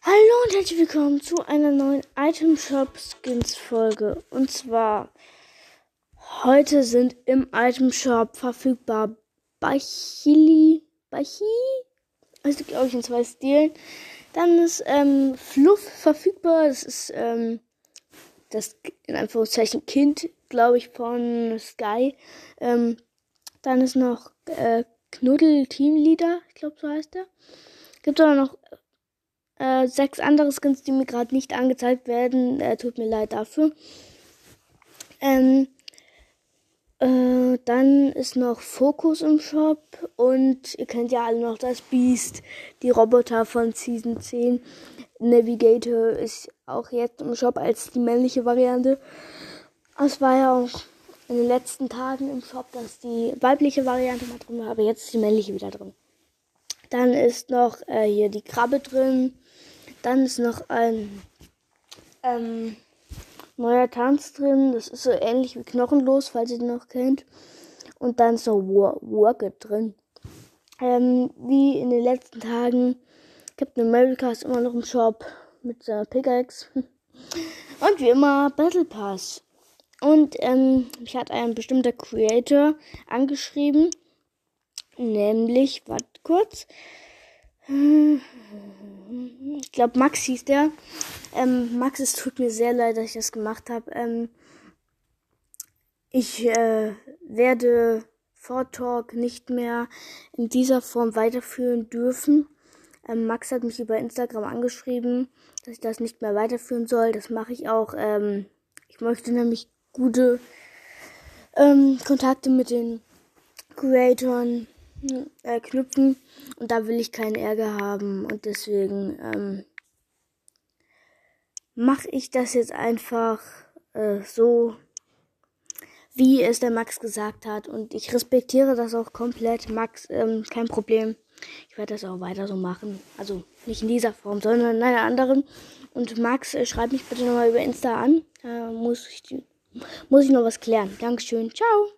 Hallo und herzlich willkommen zu einer neuen Item Shop Skins Folge. Und zwar heute sind im Item Shop verfügbar Bachili, Bachi, also glaube ich in zwei Stilen. Dann ist ähm, Fluff verfügbar. Das ist ähm, das in Anführungszeichen Kind, glaube ich, von Sky. Ähm, dann ist noch äh, Knuddel Teamleader, ich glaube so heißt er. Gibt auch noch äh, sechs andere Skins, die mir gerade nicht angezeigt werden. Äh, tut mir leid dafür. Ähm, äh, dann ist noch Fokus im Shop und ihr kennt ja alle noch das Beast, die Roboter von Season 10. Navigator ist auch jetzt im Shop als die männliche Variante. Es war ja auch in den letzten Tagen im Shop, dass die weibliche Variante mal drin war, aber jetzt ist die männliche wieder drin. Dann ist noch äh, hier die Krabbe drin. Dann ist noch ein ähm, neuer Tanz drin. Das ist so ähnlich wie Knochenlos, falls ihr den noch kennt. Und dann ist noch Work It drin. Ähm, wie in den letzten Tagen. Captain America ist immer noch im Shop mit seiner Pickaxe. Und wie immer Battle Pass. Und ähm, mich hat ein bestimmter Creator angeschrieben. Nämlich, warte kurz. Ich glaube, Max hieß der. Ähm, Max, es tut mir sehr leid, dass ich das gemacht habe. Ähm, ich äh, werde Vortalk nicht mehr in dieser Form weiterführen dürfen. Ähm, Max hat mich über Instagram angeschrieben, dass ich das nicht mehr weiterführen soll. Das mache ich auch. Ähm, ich möchte nämlich gute ähm, Kontakte mit den Creatoren äh, knüpfen und da will ich keinen Ärger haben und deswegen ähm, mache ich das jetzt einfach äh, so, wie es der Max gesagt hat und ich respektiere das auch komplett. Max, ähm, kein Problem. Ich werde das auch weiter so machen. Also nicht in dieser Form, sondern in einer anderen. Und Max, äh, schreib mich bitte nochmal über Insta an. Da muss ich, muss ich noch was klären. Dankeschön. Ciao.